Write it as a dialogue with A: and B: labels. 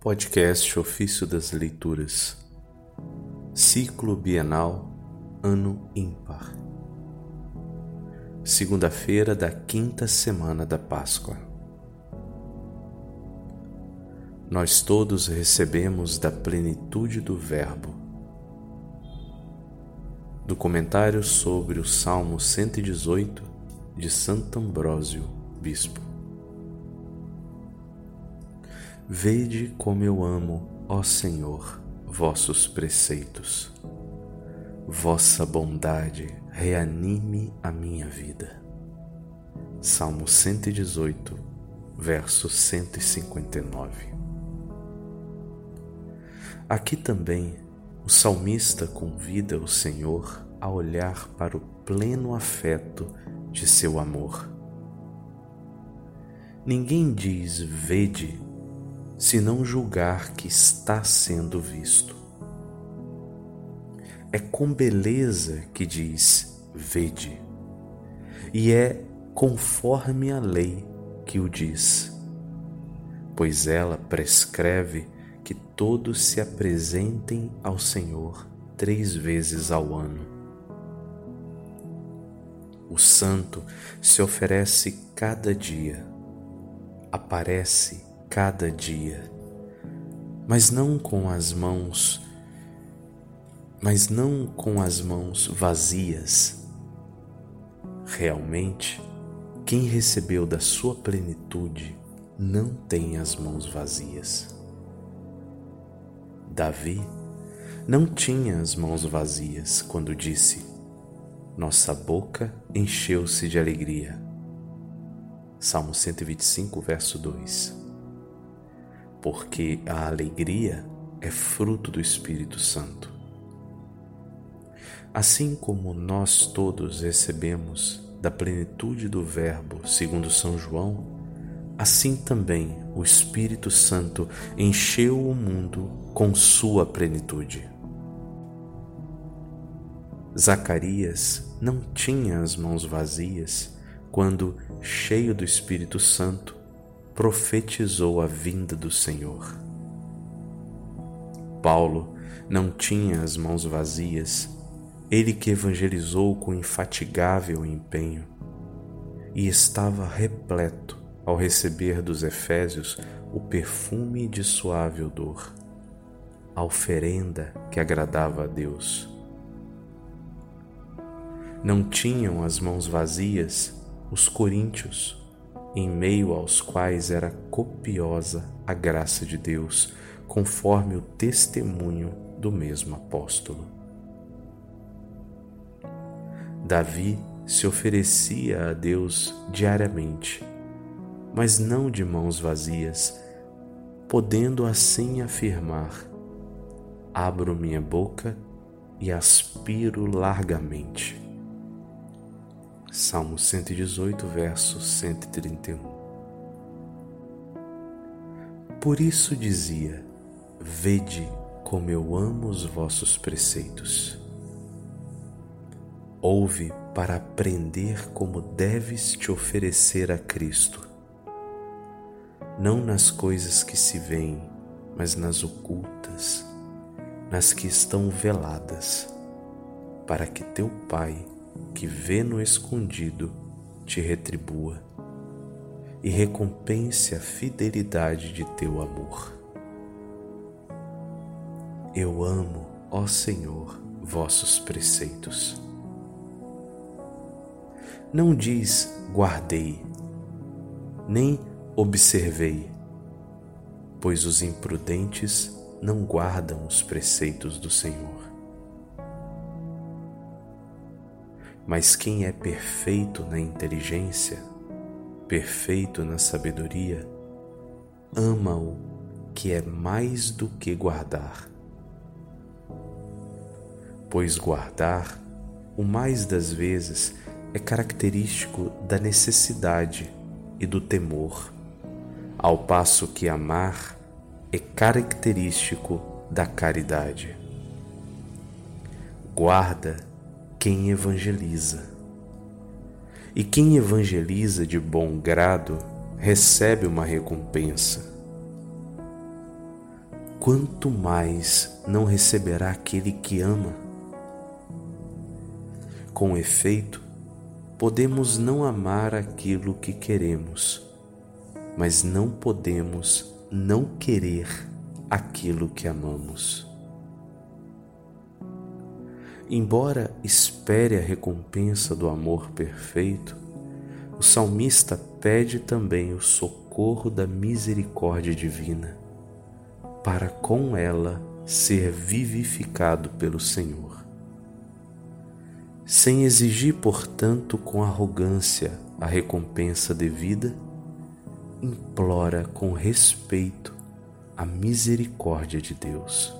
A: Podcast Ofício das Leituras, Ciclo Bienal, Ano Ímpar, segunda-feira da quinta semana da Páscoa. Nós todos recebemos da plenitude do Verbo. Do comentário sobre o Salmo 118 de Santo Ambrósio, Bispo. Vede como eu amo, ó Senhor, vossos preceitos. Vossa bondade reanime a minha vida. Salmo 118, verso 159. Aqui também o salmista convida o Senhor a olhar para o pleno afeto de seu amor. Ninguém diz vede se não julgar que está sendo visto. É com beleza que diz: Vede, e é conforme a lei que o diz, pois ela prescreve que todos se apresentem ao Senhor três vezes ao ano. O santo se oferece cada dia, aparece cada dia, mas não com as mãos, mas não com as mãos vazias. Realmente, quem recebeu da sua plenitude não tem as mãos vazias. Davi não tinha as mãos vazias quando disse: Nossa boca encheu-se de alegria. Salmo 125, verso 2 porque a alegria é fruto do Espírito Santo. Assim como nós todos recebemos da plenitude do Verbo, segundo São João, assim também o Espírito Santo encheu o mundo com sua plenitude. Zacarias não tinha as mãos vazias quando, cheio do Espírito Santo, profetizou a vinda do Senhor. Paulo não tinha as mãos vazias, ele que evangelizou com infatigável empenho e estava repleto ao receber dos Efésios o perfume de suave odor, a oferenda que agradava a Deus. Não tinham as mãos vazias os coríntios, em meio aos quais era copiosa a graça de Deus, conforme o testemunho do mesmo apóstolo. Davi se oferecia a Deus diariamente, mas não de mãos vazias, podendo assim afirmar: Abro minha boca e aspiro largamente. Salmo 118, verso 131. Por isso dizia: Vede como eu amo os vossos preceitos. Ouve para aprender como deves te oferecer a Cristo, não nas coisas que se veem, mas nas ocultas, nas que estão veladas, para que teu Pai que vê no escondido te retribua e recompense a fidelidade de teu amor. Eu amo, ó Senhor, vossos preceitos. Não diz guardei, nem observei, pois os imprudentes não guardam os preceitos do Senhor. Mas quem é perfeito na inteligência, perfeito na sabedoria, ama-o que é mais do que guardar. Pois guardar, o mais das vezes, é característico da necessidade e do temor, ao passo que amar é característico da caridade. Guarda quem evangeliza. E quem evangeliza de bom grado recebe uma recompensa. quanto mais não receberá aquele que ama? Com efeito, podemos não amar aquilo que queremos, mas não podemos não querer aquilo que amamos. Embora espere a recompensa do amor perfeito, o salmista pede também o socorro da misericórdia divina, para com ela ser vivificado pelo Senhor. Sem exigir, portanto, com arrogância a recompensa devida, implora com respeito a misericórdia de Deus.